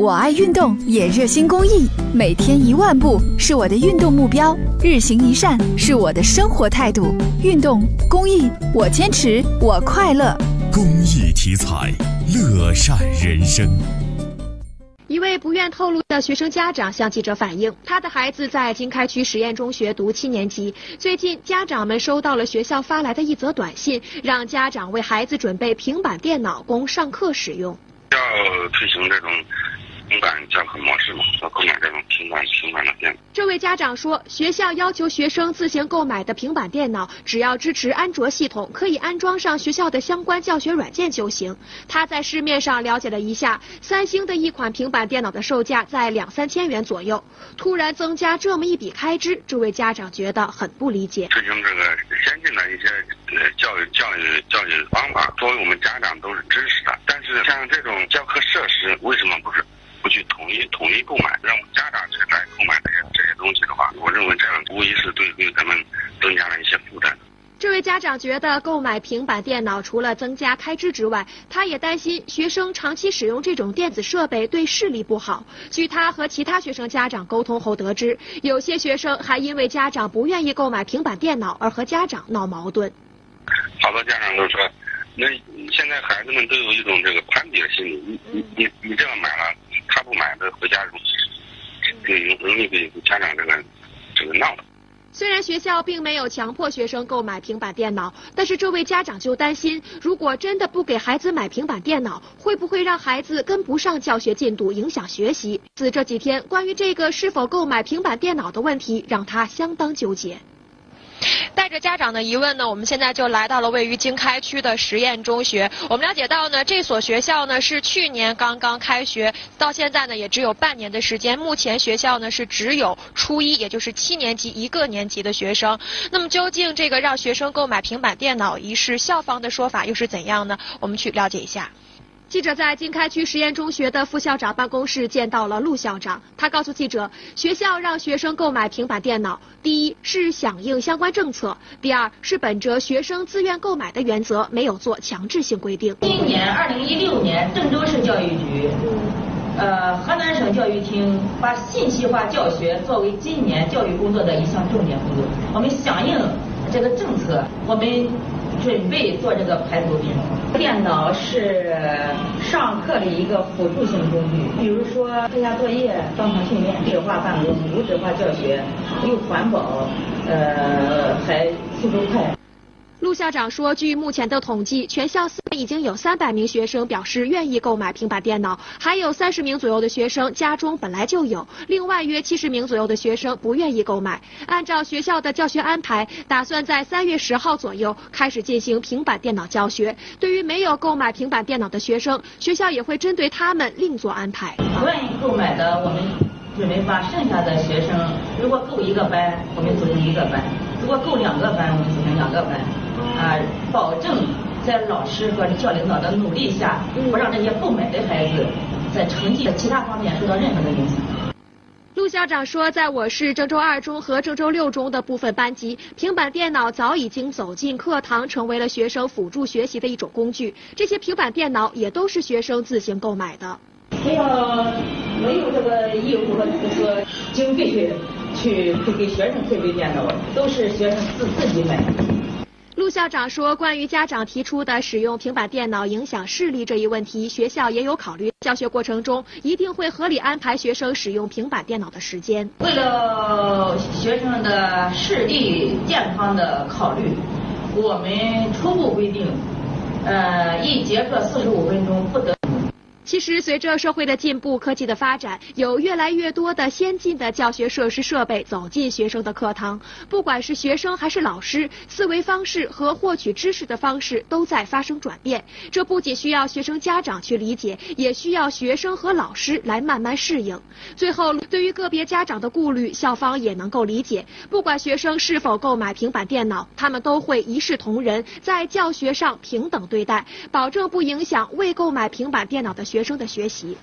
我爱运动，也热心公益，每天一万步是我的运动目标，日行一善是我的生活态度。运动公益，我坚持，我快乐。公益题材，乐善人生。一位不愿透露的学生家长向记者反映，他的孩子在经开区实验中学读七年级。最近，家长们收到了学校发来的一则短信，让家长为孩子准备平板电脑供上课使用。要推行这种。平板教课模式嘛，要购买这种平板平板的电脑。这位家长说，学校要求学生自行购买的平板电脑，只要支持安卓系统，可以安装上学校的相关教学软件就行。他在市面上了解了一下，三星的一款平板电脑的售价在两三千元左右，突然增加这么一笔开支，这位家长觉得很不理解。推行这个先进的一些呃教育教育教育方法，作为我们家长都是支持的，但是像这种教课设施，为什么不是？统一统一购买，让家长去来购买这些这些东西的话，我认为这样无疑是对对咱们增加了一些负担。这位家长觉得购买平板电脑除了增加开支之外，他也担心学生长期使用这种电子设备对视力不好。据他和其他学生家长沟通后得知，有些学生还因为家长不愿意购买平板电脑而和家长闹矛盾。好多家长都说，那现在孩子们都有一种这个攀比的心理，你你你不买的回家容易，容易给家长这个这个闹。虽然学校并没有强迫学生购买平板电脑，但是这位家长就担心，如果真的不给孩子买平板电脑，会不会让孩子跟不上教学进度，影响学习？自这几天，关于这个是否购买平板电脑的问题，让他相当纠结。带着家长的疑问呢，我们现在就来到了位于经开区的实验中学。我们了解到呢，这所学校呢是去年刚刚开学，到现在呢也只有半年的时间。目前学校呢是只有初一，也就是七年级一个年级的学生。那么究竟这个让学生购买平板电脑一事，校方的说法又是怎样呢？我们去了解一下。记者在经开区实验中学的副校长办公室见到了陆校长，他告诉记者，学校让学生购买平板电脑，第一是响应相关政策，第二是本着学生自愿购买的原则，没有做强制性规定。今年二零一六年，郑州市教育局、呃河南省教育厅把信息化教学作为今年教育工作的一项重点工作，我们响应这个政策，我们。准备做这个排毒品。电脑是上课的一个辅助性工具，比如说课下作业、当场训练、电子化办公、无纸化教学，又环保，呃，还速度快。陆校长说，据目前的统计，全校四已经有三百名学生表示愿意购买平板电脑，还有三十名左右的学生家中本来就有，另外约七十名左右的学生不愿意购买。按照学校的教学安排，打算在三月十号左右开始进行平板电脑教学。对于没有购买平板电脑的学生，学校也会针对他们另做安排。不愿意购买的，我们准备把剩下的学生，如果够一个班，我们组成一个班；如果够两个班，我们组成两个班。啊，保证在老师和校领导的努力下，不让这些不买的孩子在成绩的其他方面受到任何的影响。陆校长说，在我市郑州二中和郑州六中的部分班级，平板电脑早已经走进课堂，成为了学生辅助学习的一种工具。这些平板电脑也都是学生自行购买的。学校没有这个义务和这个经费去去给学生配备电脑，都是学生自自己买。陆校长说，关于家长提出的使用平板电脑影响视力这一问题，学校也有考虑。教学过程中一定会合理安排学生使用平板电脑的时间。为了学生的视力健康的考虑，我们初步规定，呃，一节课四十五分钟不得。其实，随着社会的进步、科技的发展，有越来越多的先进的教学设施设备走进学生的课堂。不管是学生还是老师，思维方式和获取知识的方式都在发生转变。这不仅需要学生家长去理解，也需要学生和老师来慢慢适应。最后，对于个别家长的顾虑，校方也能够理解。不管学生是否购买平板电脑，他们都会一视同仁，在教学上平等对待，保证不影响未购买平板电脑的学。生的学习。